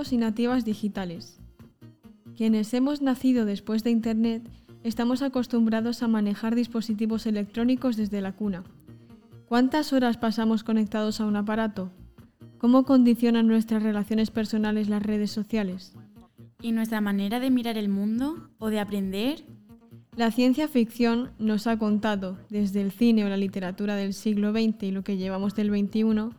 nativos y nativas digitales. Quienes hemos nacido después de Internet estamos acostumbrados a manejar dispositivos electrónicos desde la cuna. ¿Cuántas horas pasamos conectados a un aparato? ¿Cómo condicionan nuestras relaciones personales las redes sociales? ¿Y nuestra manera de mirar el mundo o de aprender? La ciencia ficción nos ha contado, desde el cine o la literatura del siglo XX y lo que llevamos del XXI,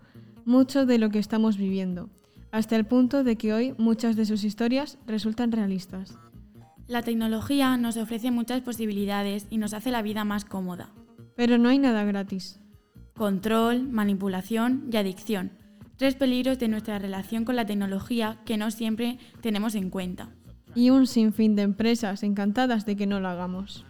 mucho de lo que estamos viviendo, hasta el punto de que hoy muchas de sus historias resultan realistas. La tecnología nos ofrece muchas posibilidades y nos hace la vida más cómoda. Pero no hay nada gratis. Control, manipulación y adicción. Tres peligros de nuestra relación con la tecnología que no siempre tenemos en cuenta. Y un sinfín de empresas encantadas de que no lo hagamos.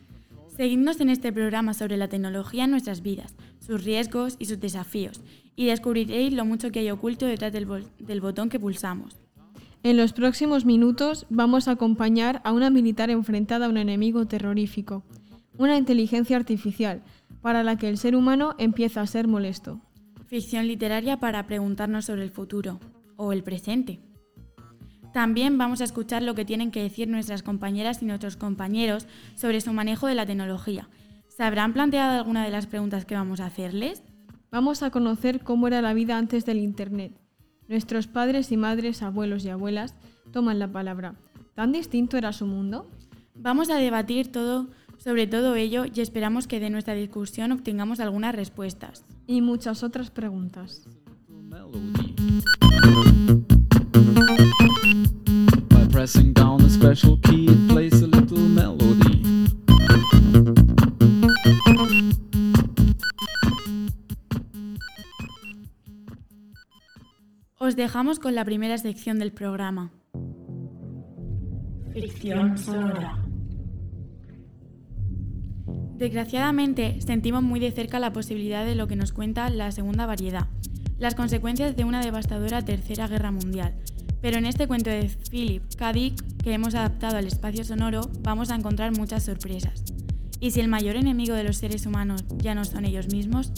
Seguidnos en este programa sobre la tecnología en nuestras vidas, sus riesgos y sus desafíos, y descubriréis lo mucho que hay oculto detrás del, del botón que pulsamos. En los próximos minutos vamos a acompañar a una militar enfrentada a un enemigo terrorífico, una inteligencia artificial, para la que el ser humano empieza a ser molesto. Ficción literaria para preguntarnos sobre el futuro o el presente. También vamos a escuchar lo que tienen que decir nuestras compañeras y nuestros compañeros sobre su manejo de la tecnología. ¿Se habrán planteado alguna de las preguntas que vamos a hacerles? Vamos a conocer cómo era la vida antes del Internet. Nuestros padres y madres, abuelos y abuelas toman la palabra. ¿Tan distinto era su mundo? Vamos a debatir todo sobre todo ello y esperamos que de nuestra discusión obtengamos algunas respuestas. Y muchas otras preguntas. Os dejamos con la primera sección del programa. Ficción sonora. Desgraciadamente, sentimos muy de cerca la posibilidad de lo que nos cuenta la segunda variedad, las consecuencias de una devastadora tercera guerra mundial. Pero en este cuento de Philip K. Dick, que hemos adaptado al espacio sonoro, vamos a encontrar muchas sorpresas. Y si el mayor enemigo de los seres humanos ya no son ellos mismos,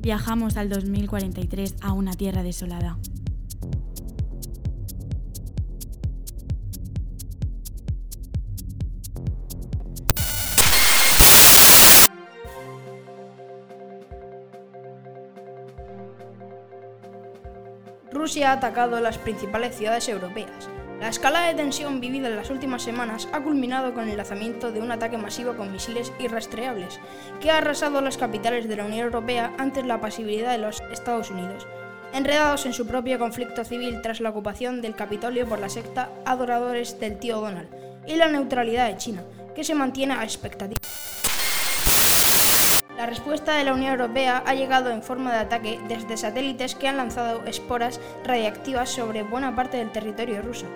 viajamos al 2043 a una tierra desolada. Rusia ha atacado las principales ciudades europeas. La escala de tensión vivida en las últimas semanas ha culminado con el lanzamiento de un ataque masivo con misiles irrastreables, que ha arrasado las capitales de la Unión Europea ante la pasividad de los Estados Unidos, enredados en su propio conflicto civil tras la ocupación del Capitolio por la secta Adoradores del Tío Donald y la neutralidad de China, que se mantiene a expectativa. La respuesta de la Unión Europea ha llegado en forma de ataque desde satélites que han lanzado esporas radiactivas sobre buena parte del territorio ruso.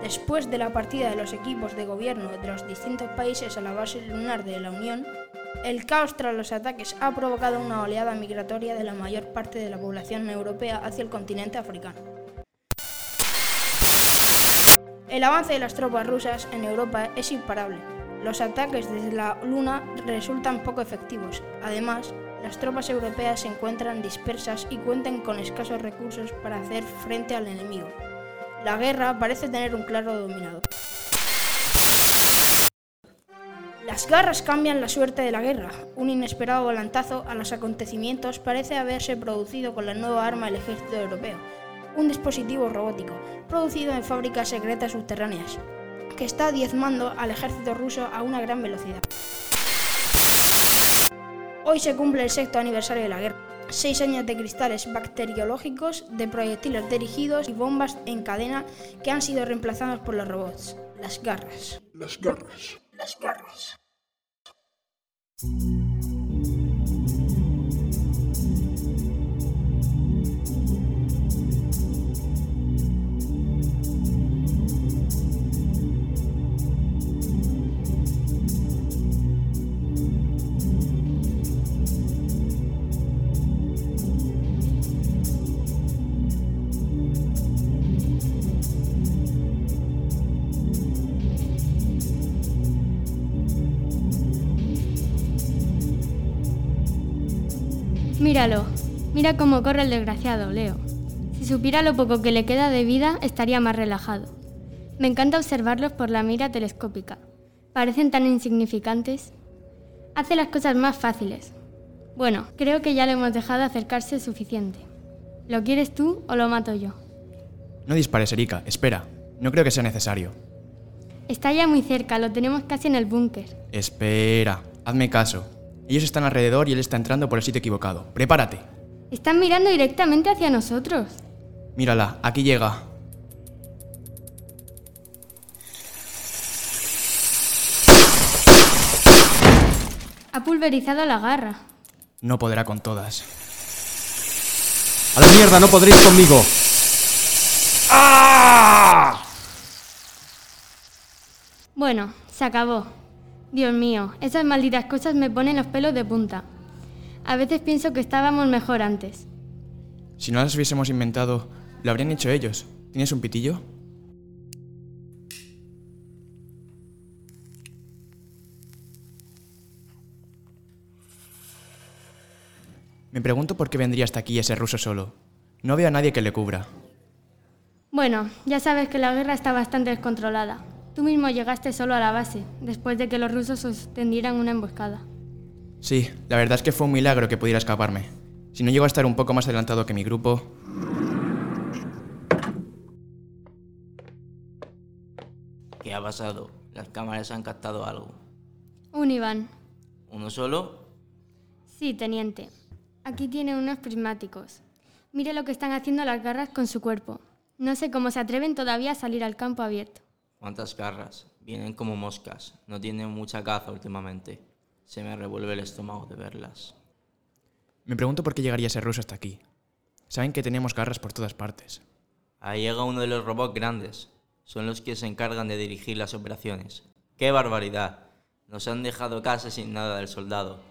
Después de la partida de los equipos de gobierno de los distintos países a la base lunar de la Unión, el caos tras los ataques ha provocado una oleada migratoria de la mayor parte de la población europea hacia el continente africano. El avance de las tropas rusas en Europa es imparable los ataques desde la Luna resultan poco efectivos. Además, las tropas europeas se encuentran dispersas y cuentan con escasos recursos para hacer frente al enemigo. La guerra parece tener un claro dominador. Las garras cambian la suerte de la guerra. Un inesperado volantazo a los acontecimientos parece haberse producido con la nueva arma del ejército europeo, un dispositivo robótico, producido en fábricas secretas subterráneas que está diezmando al ejército ruso a una gran velocidad. Hoy se cumple el sexto aniversario de la guerra. Seis años de cristales bacteriológicos, de proyectiles dirigidos y bombas en cadena que han sido reemplazados por los robots. Las garras. Las garras. Las garras. Míralo, mira cómo corre el desgraciado, Leo. Si supiera lo poco que le queda de vida, estaría más relajado. Me encanta observarlos por la mira telescópica. Parecen tan insignificantes. Hace las cosas más fáciles. Bueno, creo que ya le hemos dejado acercarse suficiente. ¿Lo quieres tú o lo mato yo? No dispares, Erika. Espera. No creo que sea necesario. Está ya muy cerca, lo tenemos casi en el búnker. Espera. Hazme caso. Ellos están alrededor y él está entrando por el sitio equivocado. Prepárate. Están mirando directamente hacia nosotros. Mírala, aquí llega. Ha pulverizado la garra. No podrá con todas. ¡A la mierda! ¡No podréis conmigo! Bueno, se acabó. Dios mío, esas malditas cosas me ponen los pelos de punta. A veces pienso que estábamos mejor antes. Si no las hubiésemos inventado, lo habrían hecho ellos. ¿Tienes un pitillo? Me pregunto por qué vendría hasta aquí ese ruso solo. No veo a nadie que le cubra. Bueno, ya sabes que la guerra está bastante descontrolada. Tú mismo llegaste solo a la base, después de que los rusos os tendieran una emboscada. Sí, la verdad es que fue un milagro que pudiera escaparme. Si no llego a estar un poco más adelantado que mi grupo... ¿Qué ha pasado? Las cámaras han captado algo. Un Iván. ¿Uno solo? Sí, teniente. Aquí tiene unos prismáticos. Mire lo que están haciendo las garras con su cuerpo. No sé cómo se atreven todavía a salir al campo abierto. ¿Cuántas garras? Vienen como moscas. No tienen mucha caza últimamente. Se me revuelve el estómago de verlas. Me pregunto por qué llegaría ese ruso hasta aquí. Saben que tenemos garras por todas partes. Ahí llega uno de los robots grandes. Son los que se encargan de dirigir las operaciones. ¡Qué barbaridad! Nos han dejado casi sin nada del soldado.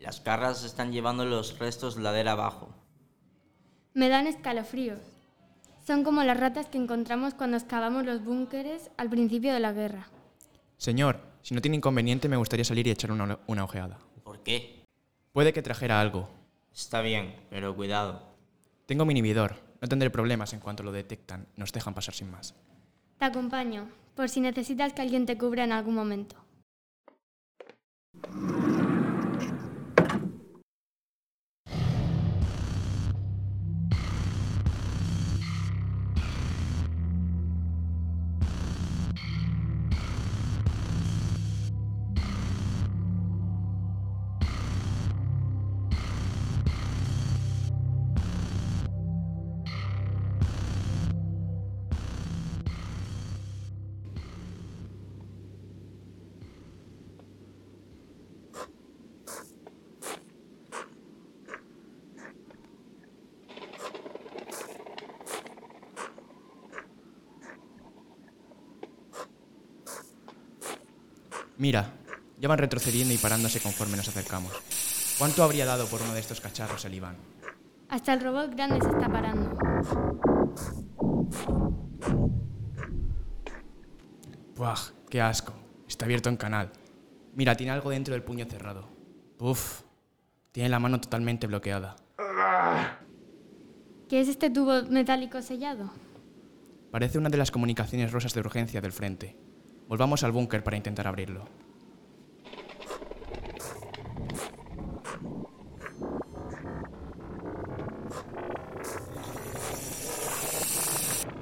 Las garras están llevando los restos ladera abajo. Me dan escalofríos. Son como las ratas que encontramos cuando excavamos los búnkeres al principio de la guerra. Señor, si no tiene inconveniente, me gustaría salir y echar una, una ojeada. ¿Por qué? Puede que trajera algo. Está bien, pero cuidado. Tengo mi inhibidor. No tendré problemas en cuanto lo detectan. Nos dejan pasar sin más. Te acompaño, por si necesitas que alguien te cubra en algún momento. Mira, ya van retrocediendo y parándose conforme nos acercamos. ¿Cuánto habría dado por uno de estos cacharros el Iván? Hasta el robot grande se está parando. ¡Buah! ¡Qué asco! Está abierto en canal. Mira, tiene algo dentro del puño cerrado. ¡Uf! Tiene la mano totalmente bloqueada. ¿Qué es este tubo metálico sellado? Parece una de las comunicaciones rosas de urgencia del frente. Volvamos al búnker para intentar abrirlo.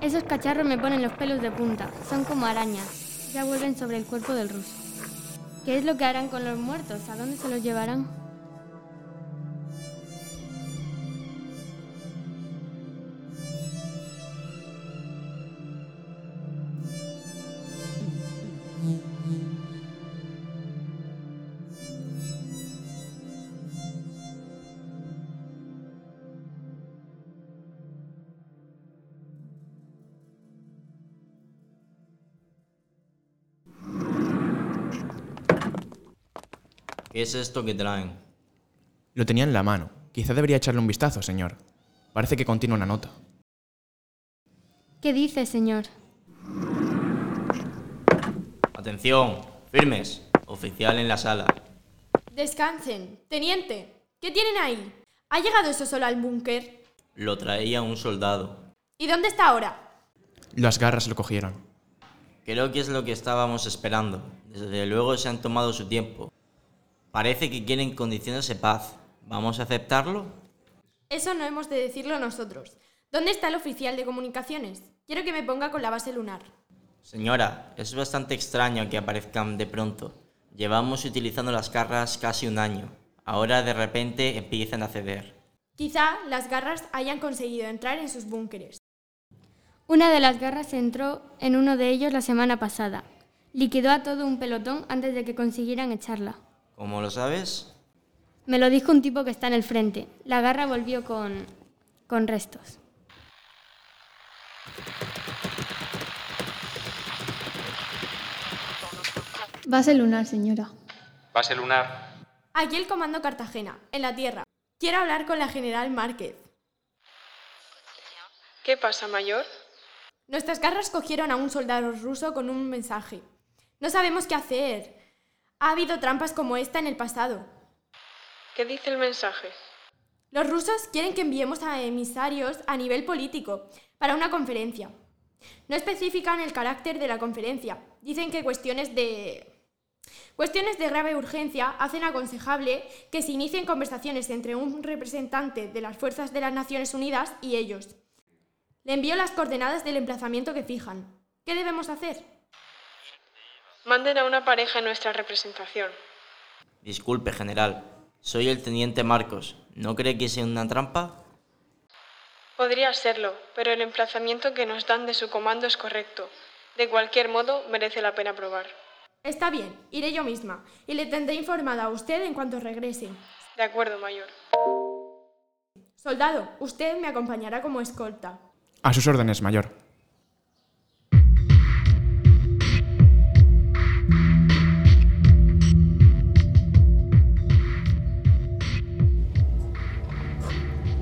Esos cacharros me ponen los pelos de punta. Son como arañas. Ya vuelven sobre el cuerpo del ruso. ¿Qué es lo que harán con los muertos? ¿A dónde se los llevarán? ¿Qué es esto que traen? Lo tenía en la mano. Quizá debería echarle un vistazo, señor. Parece que contiene una nota. ¿Qué dice, señor? Atención, firmes. Oficial en la sala. Descansen. Teniente, ¿qué tienen ahí? ¿Ha llegado eso solo al búnker? Lo traía un soldado. ¿Y dónde está ahora? Las garras lo cogieron. Creo que es lo que estábamos esperando. Desde luego se han tomado su tiempo. Parece que quieren condiciones de paz. ¿Vamos a aceptarlo? Eso no hemos de decirlo nosotros. ¿Dónde está el oficial de comunicaciones? Quiero que me ponga con la base lunar. Señora, es bastante extraño que aparezcan de pronto. Llevamos utilizando las garras casi un año. Ahora de repente empiezan a ceder. Quizá las garras hayan conseguido entrar en sus búnkeres. Una de las garras entró en uno de ellos la semana pasada. Liquidó a todo un pelotón antes de que consiguieran echarla. ¿Cómo lo sabes? Me lo dijo un tipo que está en el frente. La garra volvió con... con restos. Base lunar, señora. Base lunar. Aquí el comando Cartagena, en la Tierra. Quiero hablar con la general Márquez. ¿Qué pasa, mayor? Nuestras garras cogieron a un soldado ruso con un mensaje. No sabemos qué hacer. Ha habido trampas como esta en el pasado. ¿Qué dice el mensaje? Los rusos quieren que enviemos a emisarios a nivel político para una conferencia. No especifican el carácter de la conferencia. Dicen que cuestiones de Cuestiones de grave urgencia hacen aconsejable que se inicien conversaciones entre un representante de las fuerzas de las Naciones Unidas y ellos. Le envío las coordenadas del emplazamiento que fijan. ¿Qué debemos hacer? Manden a una pareja en nuestra representación. Disculpe, general. Soy el teniente Marcos. ¿No cree que sea una trampa? Podría serlo, pero el emplazamiento que nos dan de su comando es correcto. De cualquier modo, merece la pena probar. Está bien, iré yo misma y le tendré informada a usted en cuanto regrese. De acuerdo, mayor. Soldado, usted me acompañará como escolta. A sus órdenes, mayor.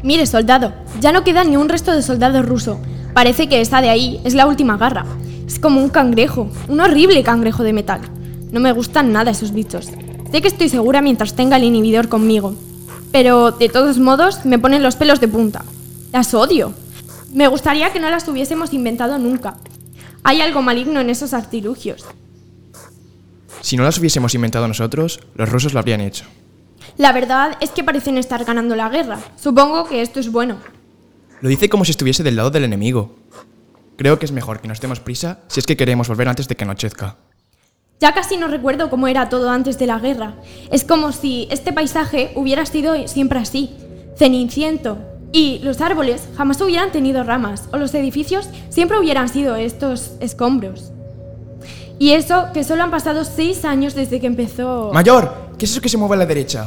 Mire, soldado, ya no queda ni un resto de soldado ruso. Parece que esa de ahí es la última garra. Es como un cangrejo, un horrible cangrejo de metal. No me gustan nada esos bichos. Sé que estoy segura mientras tenga el inhibidor conmigo. Pero, de todos modos, me ponen los pelos de punta. Las odio. Me gustaría que no las hubiésemos inventado nunca. Hay algo maligno en esos artilugios. Si no las hubiésemos inventado nosotros, los rusos lo habrían hecho. La verdad es que parecen estar ganando la guerra. Supongo que esto es bueno. Lo dice como si estuviese del lado del enemigo. Creo que es mejor que nos demos prisa si es que queremos volver antes de que anochezca. Ya casi no recuerdo cómo era todo antes de la guerra. Es como si este paisaje hubiera sido siempre así, ceniciento. Y los árboles jamás hubieran tenido ramas, o los edificios siempre hubieran sido estos escombros. Y eso que solo han pasado seis años desde que empezó... ¡Mayor! ¿Qué es eso que se mueve a la derecha?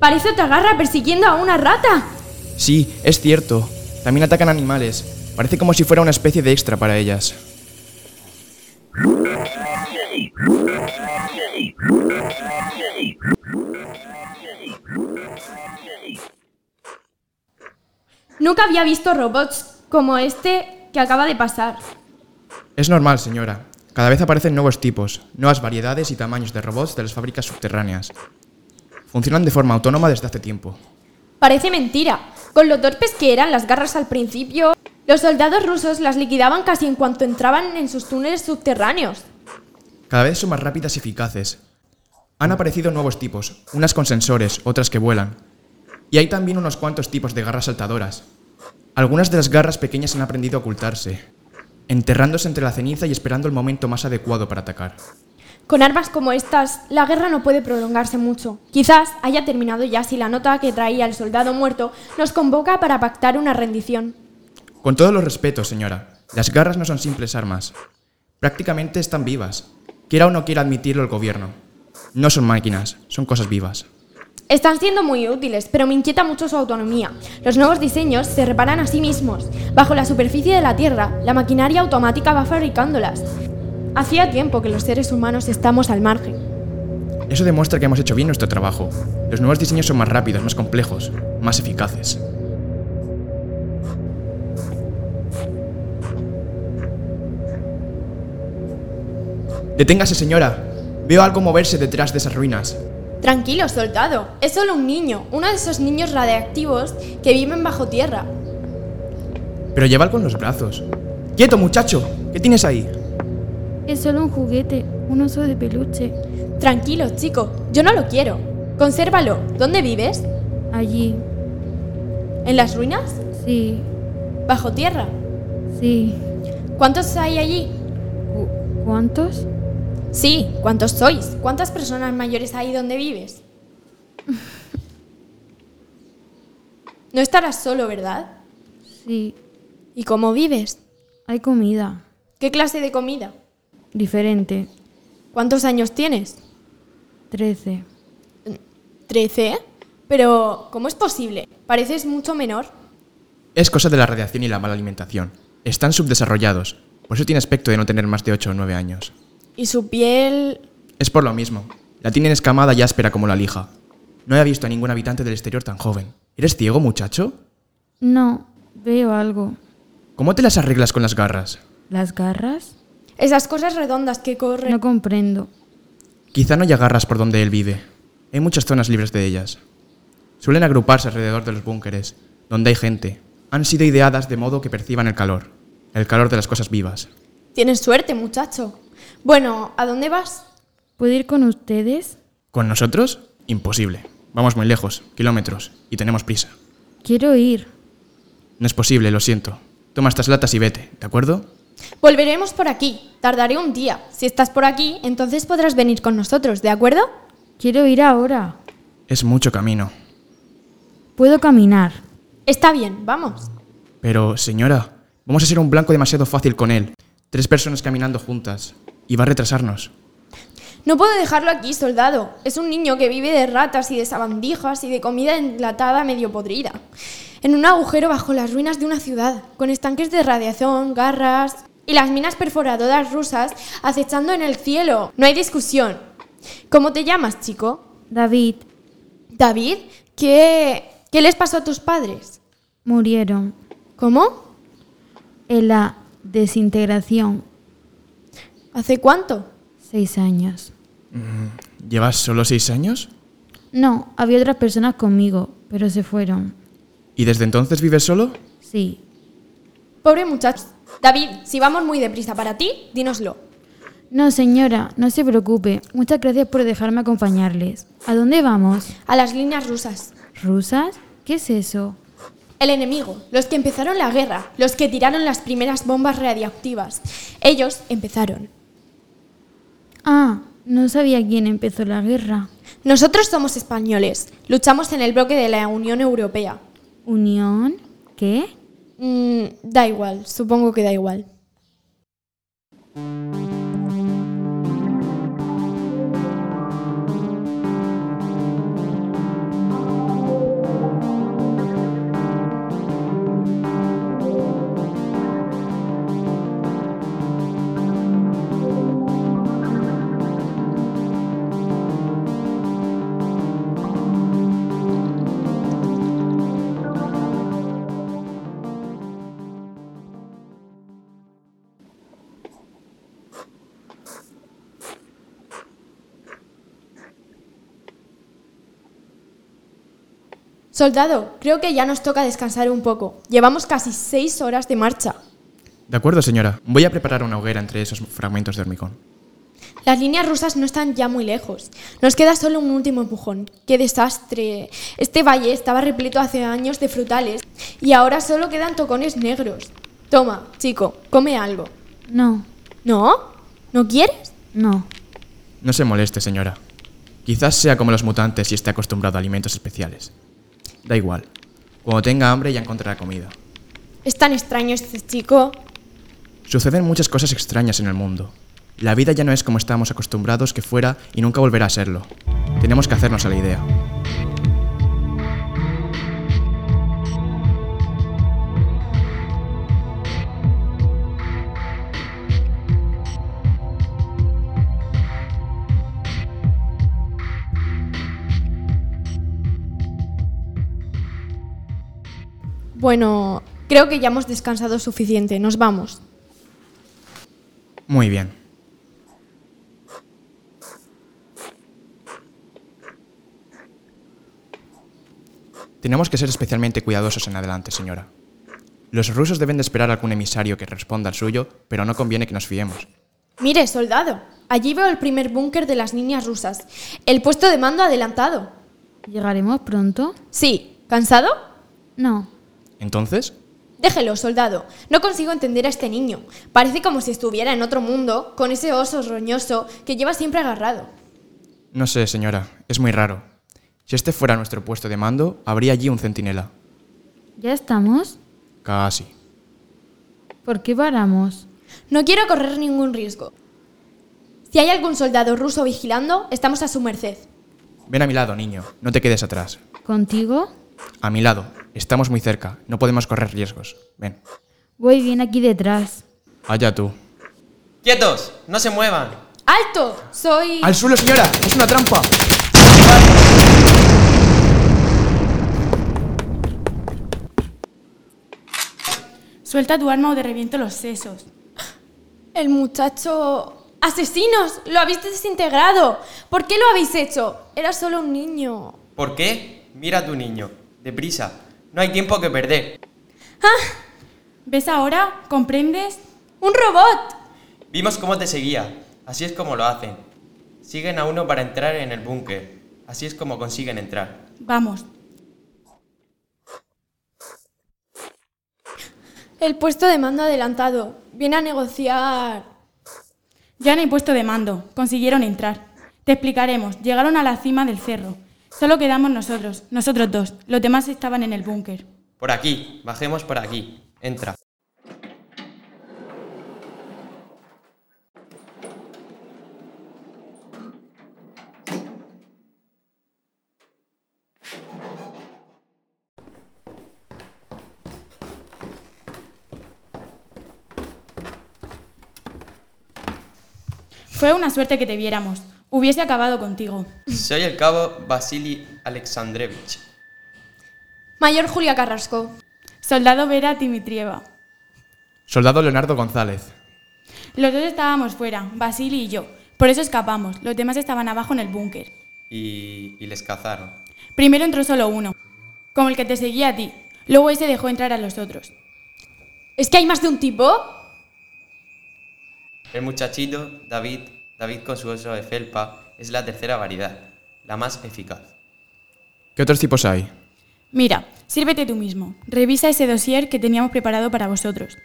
Parece otra garra persiguiendo a una rata. Sí, es cierto. También atacan animales. Parece como si fuera una especie de extra para ellas. Nunca había visto robots como este que acaba de pasar. Es normal, señora. Cada vez aparecen nuevos tipos, nuevas variedades y tamaños de robots de las fábricas subterráneas. Funcionan de forma autónoma desde hace tiempo. Parece mentira. Con lo torpes que eran las garras al principio, los soldados rusos las liquidaban casi en cuanto entraban en sus túneles subterráneos. Cada vez son más rápidas y eficaces. Han aparecido nuevos tipos, unas con sensores, otras que vuelan. Y hay también unos cuantos tipos de garras saltadoras. Algunas de las garras pequeñas han aprendido a ocultarse, enterrándose entre la ceniza y esperando el momento más adecuado para atacar. Con armas como estas, la guerra no puede prolongarse mucho. Quizás haya terminado ya si la nota que traía el soldado muerto nos convoca para pactar una rendición. Con todos los respetos, señora, las garras no son simples armas. Prácticamente están vivas, quiera o no quiera admitirlo el gobierno. No son máquinas, son cosas vivas. Están siendo muy útiles, pero me inquieta mucho su autonomía. Los nuevos diseños se reparan a sí mismos. Bajo la superficie de la Tierra, la maquinaria automática va fabricándolas. Hacía tiempo que los seres humanos estamos al margen. Eso demuestra que hemos hecho bien nuestro trabajo. Los nuevos diseños son más rápidos, más complejos, más eficaces. Deténgase, señora. Veo algo moverse detrás de esas ruinas. Tranquilo, soldado. Es solo un niño, uno de esos niños radiactivos que viven bajo tierra. Pero lleva con los brazos. ¡Quieto, muchacho! ¿Qué tienes ahí? Es solo un juguete, un oso de peluche. Tranquilo, chico, yo no lo quiero. Consérvalo. ¿Dónde vives? Allí. ¿En las ruinas? Sí, ¿Bajo tierra? sí. ¿Cuántos hay allí? Cu- ¿Cuántos? Sí, ¿cuántos sois? ¿Cuántas personas mayores hay donde vives? No estarás solo, ¿verdad? Sí. ¿Y cómo vives? Hay comida. ¿Qué clase de comida? Diferente. ¿Cuántos años tienes? Trece. ¿Trece? Pero, ¿cómo es posible? Pareces mucho menor. Es cosa de la radiación y la mala alimentación. Están subdesarrollados. Por eso tiene aspecto de no tener más de 8 o 9 años. Y su piel... Es por lo mismo. La tienen escamada y áspera como la lija. No he visto a ningún habitante del exterior tan joven. ¿Eres ciego, muchacho? No, veo algo. ¿Cómo te las arreglas con las garras? ¿Las garras? Esas cosas redondas que corren... No comprendo. Quizá no haya garras por donde él vive. Hay muchas zonas libres de ellas. Suelen agruparse alrededor de los búnkeres, donde hay gente. Han sido ideadas de modo que perciban el calor. El calor de las cosas vivas. Tienes suerte, muchacho. Bueno, ¿a dónde vas? ¿Puedo ir con ustedes? ¿Con nosotros? Imposible. Vamos muy lejos, kilómetros, y tenemos prisa. Quiero ir. No es posible, lo siento. Toma estas latas y vete, ¿de acuerdo? Volveremos por aquí. Tardaré un día. Si estás por aquí, entonces podrás venir con nosotros, ¿de acuerdo? Quiero ir ahora. Es mucho camino. Puedo caminar. Está bien, vamos. Pero, señora, vamos a ser un blanco demasiado fácil con él. Tres personas caminando juntas. Y va a retrasarnos. No puedo dejarlo aquí, soldado. Es un niño que vive de ratas y de sabandijas y de comida enlatada medio podrida. En un agujero bajo las ruinas de una ciudad, con estanques de radiación, garras y las minas perforadoras rusas acechando en el cielo. No hay discusión. ¿Cómo te llamas, chico? David, David, ¿qué, qué les pasó a tus padres? murieron ¿Cómo? en la desintegración. ¿Hace cuánto? Seis años. ¿Llevas solo seis años? No, había otras personas conmigo, pero se fueron. ¿Y desde entonces vives solo? Sí. Pobre muchacho. David, si vamos muy deprisa para ti, dínoslo. No, señora, no se preocupe. Muchas gracias por dejarme acompañarles. ¿A dónde vamos? A las líneas rusas. ¿Rusas? ¿Qué es eso? El enemigo, los que empezaron la guerra, los que tiraron las primeras bombas radiactivas. Ellos empezaron. Ah, no sabía quién empezó la guerra. Nosotros somos españoles. Luchamos en el bloque de la Unión Europea. ¿Unión? ¿Qué? Mm, da igual, supongo que da igual. Soldado, creo que ya nos toca descansar un poco. Llevamos casi seis horas de marcha. De acuerdo, señora. Voy a preparar una hoguera entre esos fragmentos de hormigón. Las líneas rusas no están ya muy lejos. Nos queda solo un último empujón. ¡Qué desastre! Este valle estaba repleto hace años de frutales y ahora solo quedan tocones negros. Toma, chico, come algo. No, ¿No? ¿No quieres? no. No se moleste, señora. Quizás sea como los mutantes y esté acostumbrado a alimentos especiales. Da igual. Cuando tenga hambre ya encontrará comida. Es tan extraño este chico. Suceden muchas cosas extrañas en el mundo. La vida ya no es como estábamos acostumbrados que fuera y nunca volverá a serlo. Tenemos que hacernos a la idea. Bueno, creo que ya hemos descansado suficiente. Nos vamos. Muy bien. Tenemos que ser especialmente cuidadosos en adelante, señora. Los rusos deben de esperar algún emisario que responda al suyo, pero no conviene que nos fiemos. Mire, soldado, allí veo el primer búnker de las niñas rusas. El puesto de mando adelantado. ¿Llegaremos pronto? Sí. ¿Cansado? No. ¿Entonces? Déjelo, soldado. No consigo entender a este niño. Parece como si estuviera en otro mundo, con ese oso roñoso que lleva siempre agarrado. No sé, señora, es muy raro. Si este fuera nuestro puesto de mando, habría allí un centinela. ¿Ya estamos? Casi. ¿Por qué paramos? No quiero correr ningún riesgo. Si hay algún soldado ruso vigilando, estamos a su merced. Ven a mi lado, niño. No te quedes atrás. ¿Contigo? A mi lado. Estamos muy cerca. No podemos correr riesgos. Ven. Voy bien aquí detrás. Allá tú. ¡Quietos! ¡No se muevan! ¡Alto! Soy... ¡Al suelo, señora! ¡Es una trampa! Suelta tu arma o te reviento los sesos. El muchacho... ¡Asesinos! ¡Lo habéis desintegrado! ¿Por qué lo habéis hecho? Era solo un niño. ¿Por qué? Mira a tu niño. Deprisa. No hay tiempo que perder. ¡Ah! ¿Ves ahora? ¿Comprendes? ¡Un robot! Vimos cómo te seguía. Así es como lo hacen. Siguen a uno para entrar en el búnker. Así es como consiguen entrar. Vamos. El puesto de mando adelantado. Viene a negociar. Ya no hay puesto de mando. Consiguieron entrar. Te explicaremos. Llegaron a la cima del cerro. Solo quedamos nosotros, nosotros dos. Los demás estaban en el búnker. Por aquí. Bajemos por aquí. Entra. Fue una suerte que te viéramos. Hubiese acabado contigo. Soy el cabo Vasily Alexandrevich. Mayor Julia Carrasco. Soldado Vera Dimitrieva. Soldado Leonardo González. Los dos estábamos fuera, Basili y yo. Por eso escapamos. Los demás estaban abajo en el búnker. Y, y les cazaron. Primero entró solo uno, como el que te seguía a ti. Luego ese dejó entrar a los otros. ¿Es que hay más de un tipo? El muchachito, David, David con su oso de felpa, es la tercera variedad, la más eficaz. ¿Qué otros tipos hay? Mira, sírvete tú mismo. Revisa ese dossier que teníamos preparado para vosotros.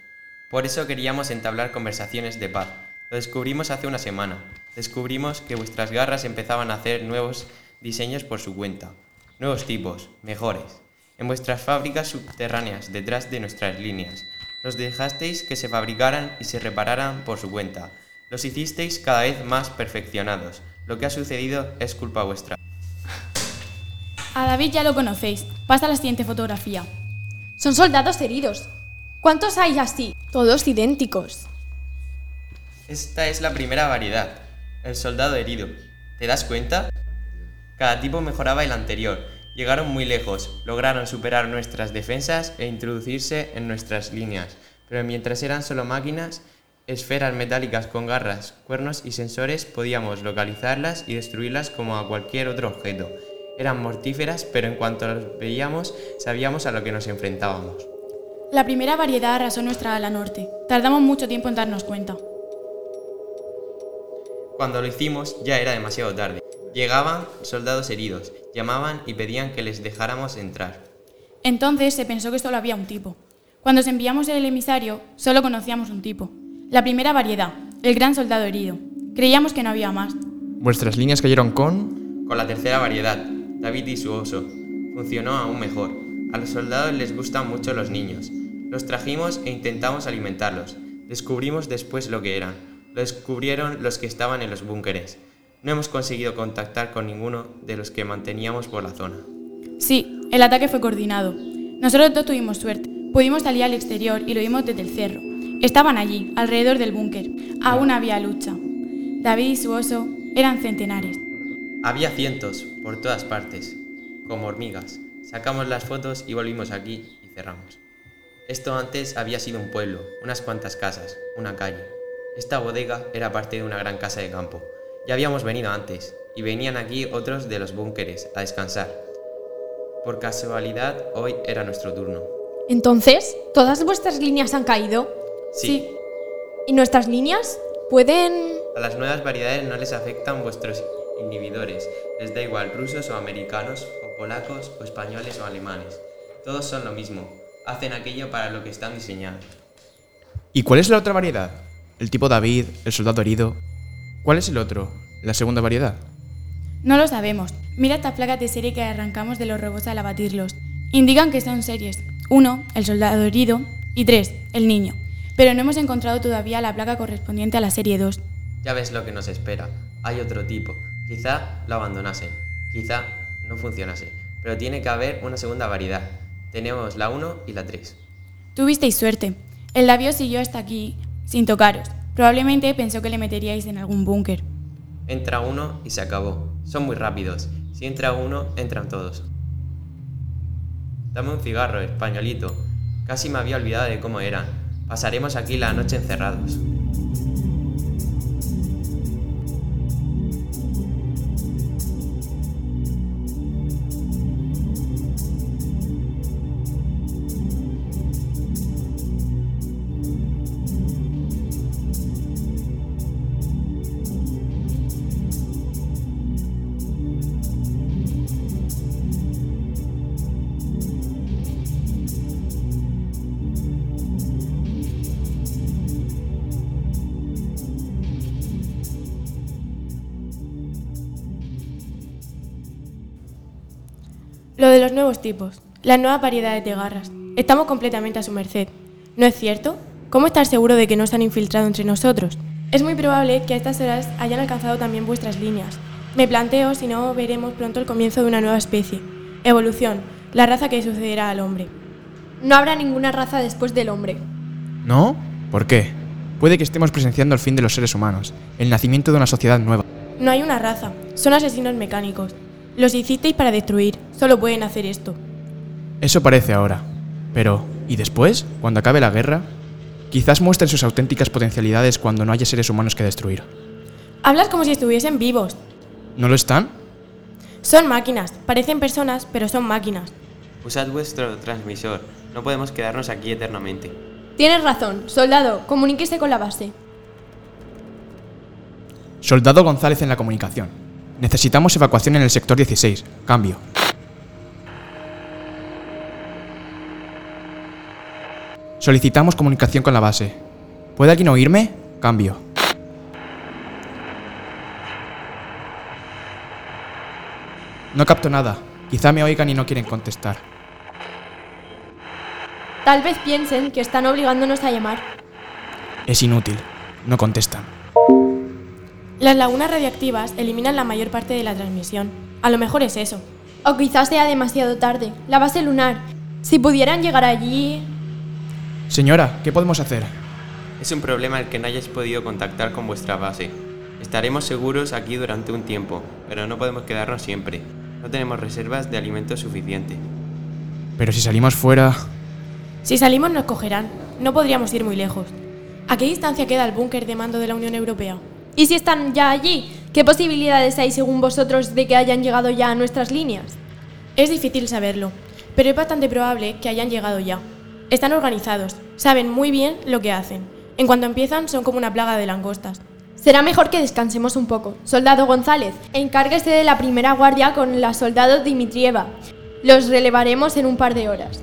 Por eso queríamos entablar conversaciones de paz. Lo descubrimos hace una semana. Descubrimos que vuestras garras empezaban a hacer nuevos diseños por su cuenta. Nuevos tipos, mejores. En vuestras fábricas subterráneas, detrás de nuestras líneas. Los dejasteis que se fabricaran y se repararan por su cuenta. Los hicisteis cada vez más perfeccionados. Lo que ha sucedido es culpa vuestra. A David ya lo conocéis. Pasa a la siguiente fotografía. Son soldados heridos. ¿Cuántos hay así? Todos idénticos. Esta es la primera variedad, el soldado herido. ¿Te das cuenta? Cada tipo mejoraba el anterior. Llegaron muy lejos, lograron superar nuestras defensas e introducirse en nuestras líneas, pero mientras eran solo máquinas, esferas metálicas con garras, cuernos y sensores, podíamos localizarlas y destruirlas como a cualquier otro objeto. Eran mortíferas, pero en cuanto las veíamos, sabíamos a lo que nos enfrentábamos. La primera variedad arrasó nuestra ala norte. Tardamos mucho tiempo en darnos cuenta. Cuando lo hicimos ya era demasiado tarde. Llegaban soldados heridos, llamaban y pedían que les dejáramos entrar. Entonces se pensó que solo había un tipo. Cuando os enviamos el emisario, solo conocíamos un tipo. La primera variedad, el gran soldado herido. Creíamos que no había más. Vuestras líneas cayeron con... Con la tercera variedad, David y su oso. Funcionó aún mejor. A los soldados les gustan mucho los niños. Los trajimos e intentamos alimentarlos. Descubrimos después lo que eran. Lo descubrieron los que estaban en los búnkeres. No hemos conseguido contactar con ninguno de los que manteníamos por la zona. Sí, el ataque fue coordinado. Nosotros dos tuvimos suerte. Pudimos salir al exterior y lo vimos desde el cerro. Estaban allí, alrededor del búnker. Aún había lucha. David y su oso eran centenares. Había cientos, por todas partes, como hormigas. Sacamos las fotos y volvimos aquí y cerramos. Esto antes había sido un pueblo, unas cuantas casas, una calle. Esta bodega era parte de una gran casa de campo. Ya habíamos venido antes, y venían aquí otros de los búnkeres a descansar. Por casualidad, hoy era nuestro turno. Entonces, ¿todas vuestras líneas han caído? Sí. ¿Y nuestras líneas? ¿Pueden...? A las nuevas variedades no les afectan vuestros inhibidores. Les da igual rusos o americanos, o polacos, o españoles o alemanes. Todos son lo mismo. Hacen aquello para lo que están diseñados. ¿Y cuál es la otra variedad? El tipo David, el soldado herido. ¿Cuál es el otro? La segunda variedad. No lo sabemos. Mira estas placas de serie que arrancamos de los robots al abatirlos. Indican que son series. Uno, el soldado herido, y tres, el niño. Pero no hemos encontrado todavía la placa correspondiente a la serie 2. Ya ves lo que nos espera. Hay otro tipo. Quizá lo abandonasen. Quizá no funcionase. Pero tiene que haber una segunda variedad. Tenemos la 1 y la 3. Tuvisteis suerte. El labio siguió hasta aquí, sin tocaros. Probablemente pensó que le meteríais en algún búnker. Entra uno y se acabó. Son muy rápidos. Si entra uno, entran todos. Dame un cigarro, españolito. Casi me había olvidado de cómo eran. Pasaremos aquí la noche encerrados. Nuevos tipos, las nuevas variedades de garras. Estamos completamente a su merced. ¿No es cierto? ¿Cómo estar seguro de que no se han infiltrado entre nosotros? Es muy probable que a estas horas hayan alcanzado también vuestras líneas. Me planteo si no veremos pronto el comienzo de una nueva especie. Evolución, la raza que sucederá al hombre. No habrá ninguna raza después del hombre. ¿No? ¿Por qué? Puede que estemos presenciando el fin de los seres humanos, el nacimiento de una sociedad nueva. No hay una raza, son asesinos mecánicos. Los hicisteis para destruir, solo pueden hacer esto. Eso parece ahora. Pero, ¿y después? Cuando acabe la guerra, quizás muestren sus auténticas potencialidades cuando no haya seres humanos que destruir. Hablas como si estuviesen vivos. ¿No lo están? Son máquinas, parecen personas, pero son máquinas. Usad vuestro transmisor. No podemos quedarnos aquí eternamente. Tienes razón, soldado, comuníquese con la base. Soldado González en la comunicación. Necesitamos evacuación en el sector 16. Cambio. Solicitamos comunicación con la base. ¿Puede alguien oírme? Cambio. No capto nada. Quizá me oigan y no quieren contestar. Tal vez piensen que están obligándonos a llamar. Es inútil. No contestan. Las lagunas radiactivas eliminan la mayor parte de la transmisión. A lo mejor es eso. O quizás sea demasiado tarde. La base lunar. Si pudieran llegar allí... Señora, ¿qué podemos hacer? Es un problema el que no hayáis podido contactar con vuestra base. Estaremos seguros aquí durante un tiempo, pero no podemos quedarnos siempre. No tenemos reservas de alimentos suficiente. Pero si salimos fuera... Si salimos nos cogerán. No podríamos ir muy lejos. ¿A qué distancia queda el búnker de mando de la Unión Europea? ¿Y si están ya allí? ¿Qué posibilidades hay, según vosotros, de que hayan llegado ya a nuestras líneas? Es difícil saberlo, pero es bastante probable que hayan llegado ya. Están organizados, saben muy bien lo que hacen. En cuanto empiezan, son como una plaga de langostas. Será mejor que descansemos un poco. Soldado González, encárguese de la primera guardia con la soldado Dimitrieva. Los relevaremos en un par de horas.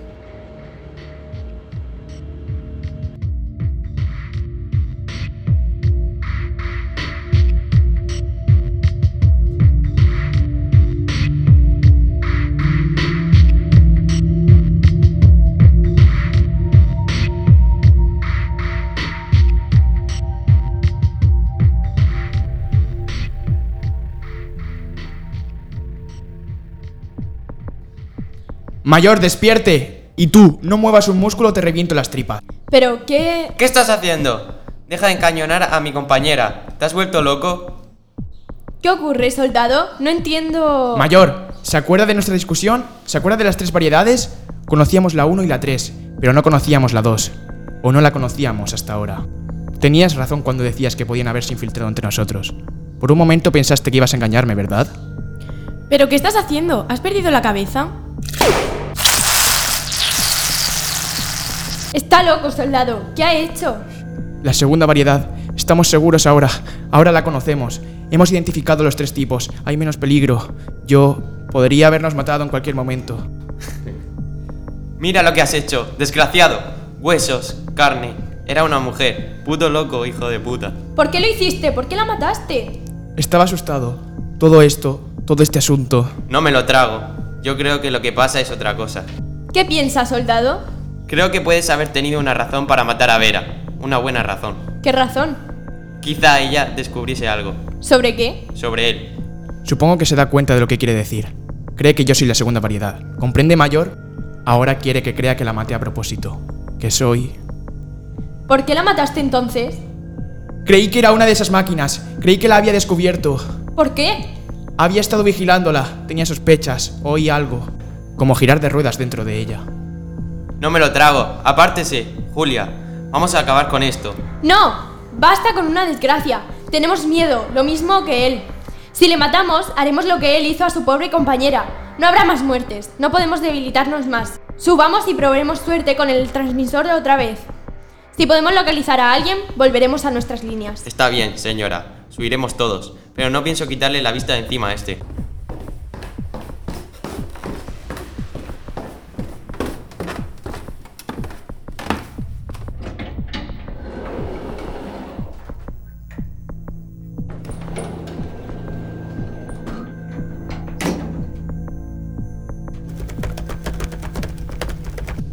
Mayor, despierte. Y tú, no muevas un músculo, te reviento las tripas. Pero, ¿qué...? ¿Qué estás haciendo? Deja de encañonar a mi compañera. ¿Te has vuelto loco? ¿Qué ocurre, soldado? No entiendo... Mayor, ¿se acuerda de nuestra discusión? ¿Se acuerda de las tres variedades? Conocíamos la 1 y la 3, pero no conocíamos la 2. O no la conocíamos hasta ahora. Tenías razón cuando decías que podían haberse infiltrado entre nosotros. Por un momento pensaste que ibas a engañarme, ¿verdad? ¿Pero qué estás haciendo? ¿Has perdido la cabeza? Está loco, soldado. ¿Qué ha hecho? La segunda variedad. Estamos seguros ahora. Ahora la conocemos. Hemos identificado los tres tipos. Hay menos peligro. Yo podría habernos matado en cualquier momento. Mira lo que has hecho, desgraciado. Huesos, carne. Era una mujer. Puto loco, hijo de puta. ¿Por qué lo hiciste? ¿Por qué la mataste? Estaba asustado. Todo esto, todo este asunto. No me lo trago. Yo creo que lo que pasa es otra cosa. ¿Qué piensas, soldado? Creo que puedes haber tenido una razón para matar a Vera. Una buena razón. ¿Qué razón? Quizá ella descubriese algo. ¿Sobre qué? Sobre él. Supongo que se da cuenta de lo que quiere decir. Cree que yo soy la segunda variedad. ¿Comprende mayor? Ahora quiere que crea que la maté a propósito. Que soy... ¿Por qué la mataste entonces? Creí que era una de esas máquinas. Creí que la había descubierto. ¿Por qué? Había estado vigilándola. Tenía sospechas. Oí algo. Como girar de ruedas dentro de ella. No me lo trago. Apártese, Julia. Vamos a acabar con esto. ¡No! Basta con una desgracia. Tenemos miedo, lo mismo que él. Si le matamos, haremos lo que él hizo a su pobre compañera. No habrá más muertes. No podemos debilitarnos más. Subamos y probaremos suerte con el transmisor de otra vez. Si podemos localizar a alguien, volveremos a nuestras líneas. Está bien, señora. Subiremos todos. Pero no pienso quitarle la vista de encima a este.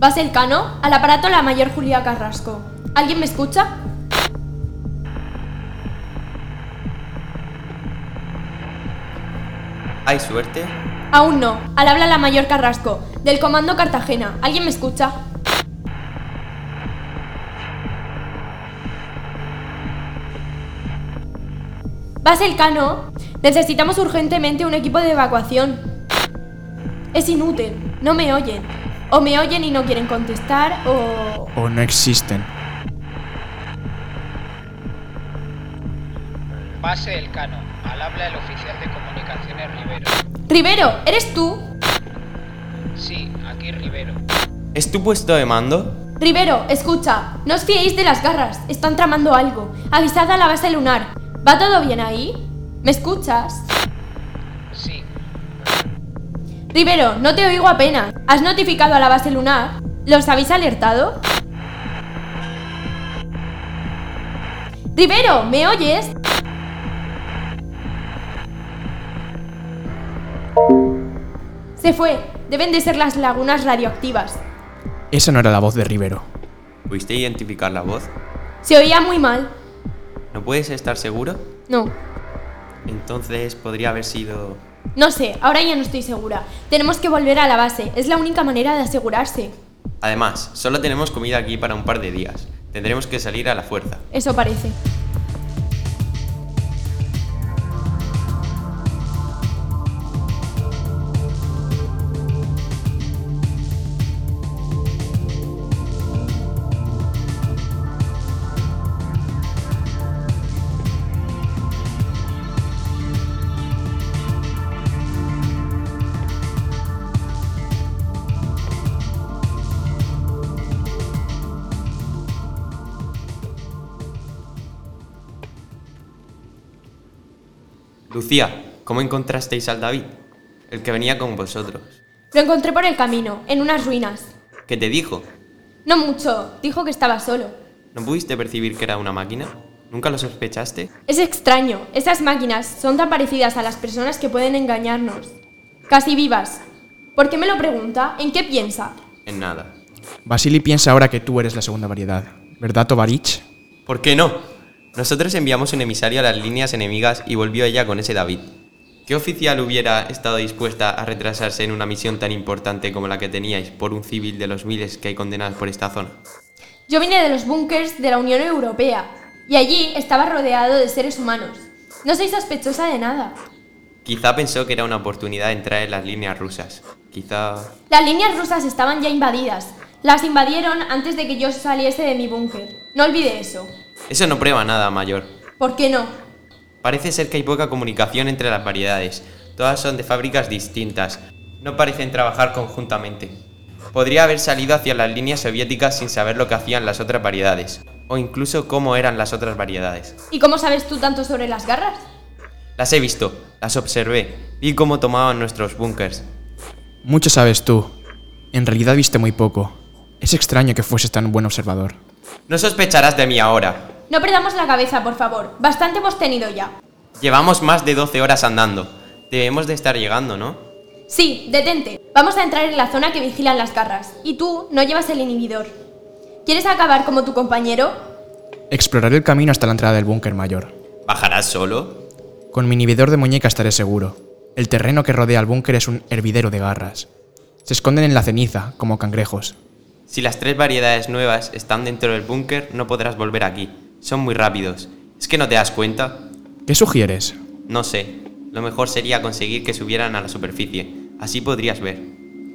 Vas el cano, al aparato la mayor Julia Carrasco. ¿Alguien me escucha? ¿Hay suerte? Aún no. Al habla la mayor Carrasco, del Comando Cartagena. ¿Alguien me escucha? Vas el cano. Necesitamos urgentemente un equipo de evacuación. Es inútil. No me oyen. O me oyen y no quieren contestar, o... O no existen. Base El Cano. Al habla el oficial de comunicaciones Rivero. Rivero, ¿eres tú? Sí, aquí Rivero. ¿Es tu puesto de mando? Rivero, escucha. No os fiéis de las garras. Están tramando algo. Avisad a la base lunar. ¿Va todo bien ahí? ¿Me escuchas? Sí. Rivero, no te oigo apenas. ¿Has notificado a la base lunar? ¿Los habéis alertado? Rivero, ¿me oyes? Se fue. Deben de ser las lagunas radioactivas. Esa no era la voz de Rivero. ¿Pudiste identificar la voz? Se oía muy mal. ¿No puedes estar seguro? No. Entonces podría haber sido... No sé, ahora ya no estoy segura. Tenemos que volver a la base. Es la única manera de asegurarse. Además, solo tenemos comida aquí para un par de días. Tendremos que salir a la fuerza. Eso parece. Lucía, ¿cómo encontrasteis al David? El que venía con vosotros. Lo encontré por el camino, en unas ruinas. ¿Qué te dijo? No mucho, dijo que estaba solo. ¿No pudiste percibir que era una máquina? ¿Nunca lo sospechaste? Es extraño, esas máquinas son tan parecidas a las personas que pueden engañarnos. Casi vivas. ¿Por qué me lo pregunta? ¿En qué piensa? En nada. Vasily piensa ahora que tú eres la segunda variedad. ¿Verdad, Tovarich? ¿Por qué no? Nosotros enviamos un emisario a las líneas enemigas y volvió ella con ese David. ¿Qué oficial hubiera estado dispuesta a retrasarse en una misión tan importante como la que teníais por un civil de los miles que hay condenados por esta zona? Yo vine de los búnkers de la Unión Europea y allí estaba rodeado de seres humanos. No soy sospechosa de nada. Quizá pensó que era una oportunidad de entrar en las líneas rusas. Quizá... Las líneas rusas estaban ya invadidas. Las invadieron antes de que yo saliese de mi búnker. No olvide eso. Eso no prueba nada, mayor. ¿Por qué no? Parece ser que hay poca comunicación entre las variedades. Todas son de fábricas distintas. No parecen trabajar conjuntamente. Podría haber salido hacia las líneas soviéticas sin saber lo que hacían las otras variedades, o incluso cómo eran las otras variedades. ¿Y cómo sabes tú tanto sobre las garras? Las he visto, las observé, vi cómo tomaban nuestros búnkers. Mucho sabes tú. En realidad viste muy poco. Es extraño que fueses tan buen observador. No sospecharás de mí ahora. No perdamos la cabeza, por favor. Bastante hemos tenido ya. Llevamos más de 12 horas andando. Debemos de estar llegando, ¿no? Sí, detente. Vamos a entrar en la zona que vigilan las garras. Y tú no llevas el inhibidor. ¿Quieres acabar como tu compañero? Exploraré el camino hasta la entrada del búnker mayor. ¿Bajarás solo? Con mi inhibidor de muñeca estaré seguro. El terreno que rodea el búnker es un hervidero de garras. Se esconden en la ceniza, como cangrejos. Si las tres variedades nuevas están dentro del búnker, no podrás volver aquí. Son muy rápidos. ¿Es que no te das cuenta? ¿Qué sugieres? No sé. Lo mejor sería conseguir que subieran a la superficie. Así podrías ver.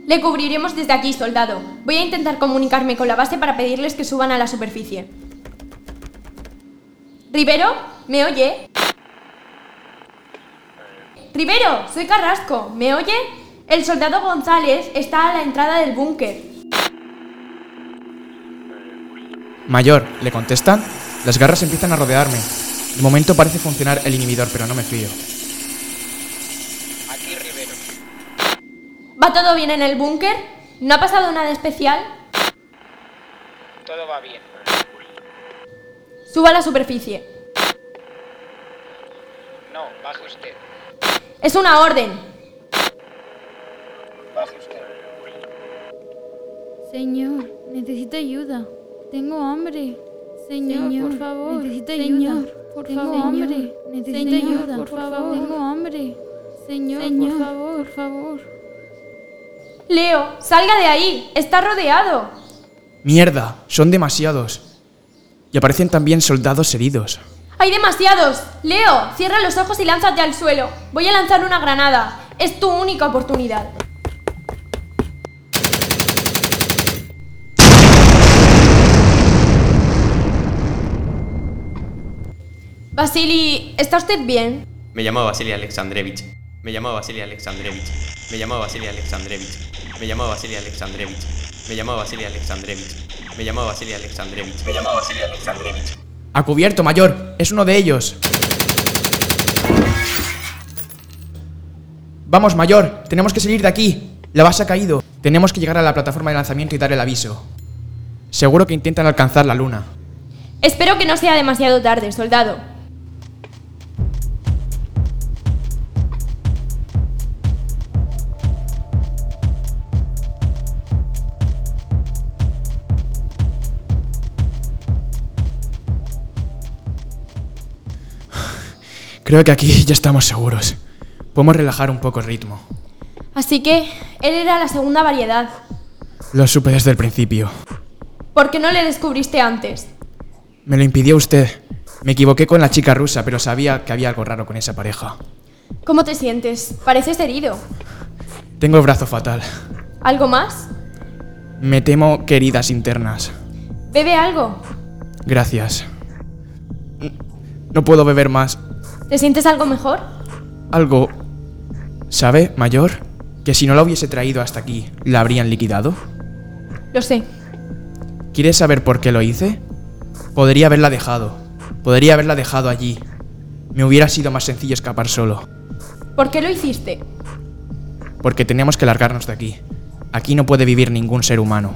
Le cubriremos desde aquí, soldado. Voy a intentar comunicarme con la base para pedirles que suban a la superficie. ¿Rivero? ¿Me oye? Rivero, soy Carrasco. ¿Me oye? El soldado González está a la entrada del búnker. Mayor, ¿le contestan? Las garras empiezan a rodearme. De momento parece funcionar el inhibidor, pero no me fío. Aquí Rivero. ¿Va todo bien en el búnker? ¿No ha pasado nada especial? Todo va bien. Suba a la superficie. No, baje usted. Es una orden. Baje usted. Señor, necesito ayuda. Tengo hambre. Señor, por favor, necesito ayuda. Por Tengo favor. hambre. Necesito Señor, ayuda. por Por favor. favor, tengo hambre. Señor, Señor, por favor, por favor. Leo, salga de ahí. Está rodeado. ¡Mierda! Son demasiados. Y aparecen también soldados heridos. Hay demasiados. Leo, cierra los ojos y lánzate al suelo. Voy a lanzar una granada. Es tu única oportunidad. Vasily, ¿está usted bien? Me llamo Vasily Alexandrevich. Me llamo Vasily Alexandrevich. Me llamo Vasily Alexandrevich. Me llamo Vasily Alexandrevich. Me llamo Vasily Alexandrevich. Me llamo Vasily Alexandrevich. Me llamo Vasily Alexandrevich. ¡A cubierto, mayor! ¡Es uno de ellos! Vamos, mayor, tenemos que salir de aquí. La base ha caído. Tenemos que llegar a la plataforma de lanzamiento y dar el aviso. Seguro que intentan alcanzar la luna. Espero que no sea demasiado tarde, soldado. Creo que aquí ya estamos seguros. Podemos relajar un poco el ritmo. Así que, él era la segunda variedad. Lo supe desde el principio. ¿Por qué no le descubriste antes? Me lo impidió usted. Me equivoqué con la chica rusa, pero sabía que había algo raro con esa pareja. ¿Cómo te sientes? Pareces herido. Tengo el brazo fatal. ¿Algo más? Me temo que heridas internas. ¿Bebe algo? Gracias. No puedo beber más. ¿Te sientes algo mejor? Algo... ¿Sabe, mayor? Que si no la hubiese traído hasta aquí, ¿la habrían liquidado? Lo sé. ¿Quieres saber por qué lo hice? Podría haberla dejado. Podría haberla dejado allí. Me hubiera sido más sencillo escapar solo. ¿Por qué lo hiciste? Porque tenemos que largarnos de aquí. Aquí no puede vivir ningún ser humano.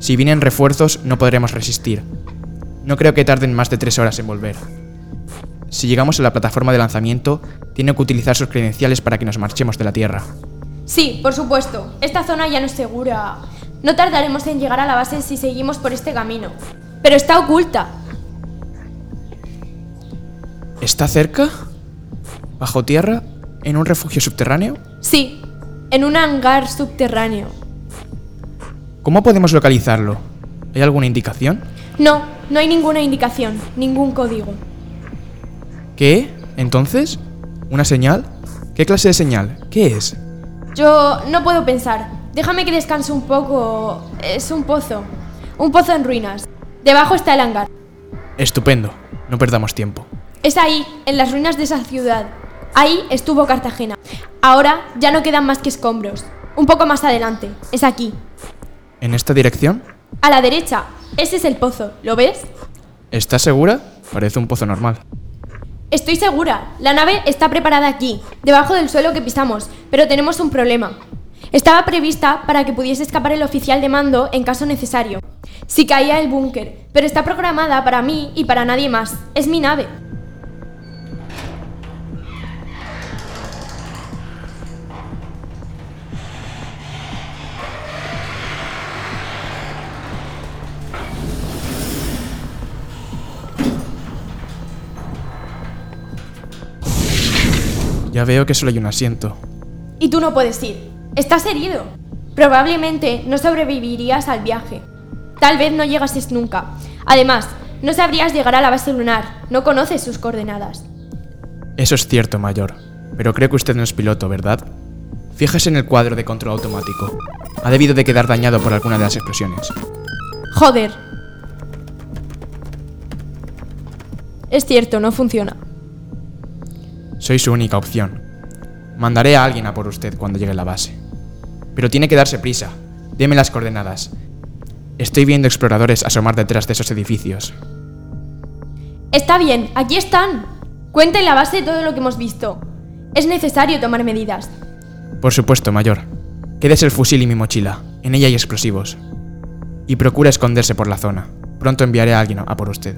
Si vienen refuerzos, no podremos resistir. No creo que tarden más de tres horas en volver. Si llegamos a la plataforma de lanzamiento, tiene que utilizar sus credenciales para que nos marchemos de la Tierra. Sí, por supuesto. Esta zona ya no es segura. No tardaremos en llegar a la base si seguimos por este camino. Pero está oculta. ¿Está cerca? ¿Bajo tierra? ¿En un refugio subterráneo? Sí, en un hangar subterráneo. ¿Cómo podemos localizarlo? ¿Hay alguna indicación? No, no hay ninguna indicación, ningún código. ¿Qué? ¿Entonces? ¿Una señal? ¿Qué clase de señal? ¿Qué es? Yo no puedo pensar. Déjame que descanse un poco. Es un pozo. Un pozo en ruinas. Debajo está el hangar. Estupendo. No perdamos tiempo. Es ahí, en las ruinas de esa ciudad. Ahí estuvo Cartagena. Ahora ya no quedan más que escombros. Un poco más adelante. Es aquí. ¿En esta dirección? A la derecha. Ese es el pozo. ¿Lo ves? ¿Estás segura? Parece un pozo normal. Estoy segura. La nave está preparada aquí, debajo del suelo que pisamos, pero tenemos un problema. Estaba prevista para que pudiese escapar el oficial de mando en caso necesario, si caía el búnker, pero está programada para mí y para nadie más. Es mi nave. Ya veo que solo hay un asiento. Y tú no puedes ir. Estás herido. Probablemente no sobrevivirías al viaje. Tal vez no llegases nunca. Además, no sabrías llegar a la base lunar. No conoces sus coordenadas. Eso es cierto, mayor. Pero creo que usted no es piloto, ¿verdad? Fíjese en el cuadro de control automático. Ha debido de quedar dañado por alguna de las explosiones. Joder. Es cierto, no funciona. Soy su única opción. Mandaré a alguien a por usted cuando llegue a la base. Pero tiene que darse prisa. Deme las coordenadas. Estoy viendo exploradores asomar detrás de esos edificios. Está bien, aquí están. Cuenta en la base todo lo que hemos visto. Es necesario tomar medidas. Por supuesto, mayor. Quédese el fusil y mi mochila. En ella hay explosivos. Y procura esconderse por la zona. Pronto enviaré a alguien a por usted.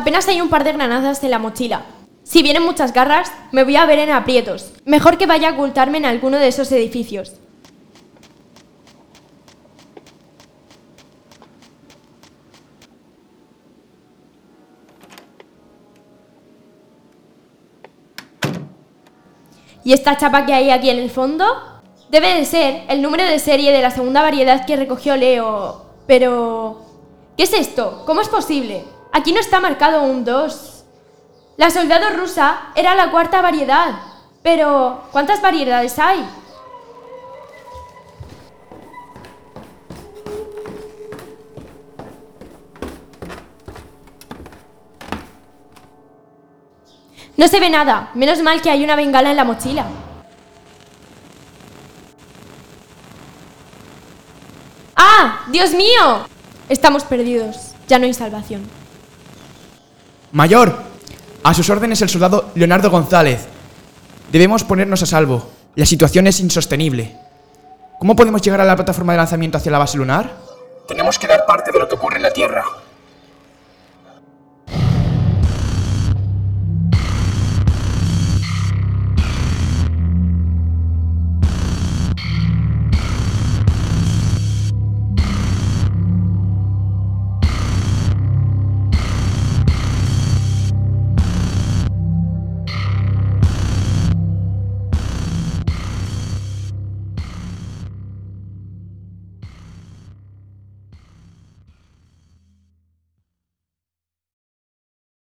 Apenas hay un par de granadas en la mochila. Si vienen muchas garras, me voy a ver en aprietos. Mejor que vaya a ocultarme en alguno de esos edificios. ¿Y esta chapa que hay aquí en el fondo? Debe de ser el número de serie de la segunda variedad que recogió Leo. Pero... ¿Qué es esto? ¿Cómo es posible? Aquí no está marcado un 2. La soldado rusa era la cuarta variedad. Pero, ¿cuántas variedades hay? No se ve nada. Menos mal que hay una bengala en la mochila. ¡Ah! ¡Dios mío! Estamos perdidos. Ya no hay salvación. Mayor, a sus órdenes el soldado Leonardo González. Debemos ponernos a salvo. La situación es insostenible. ¿Cómo podemos llegar a la plataforma de lanzamiento hacia la base lunar? Tenemos que dar parte de lo que ocurre en la Tierra.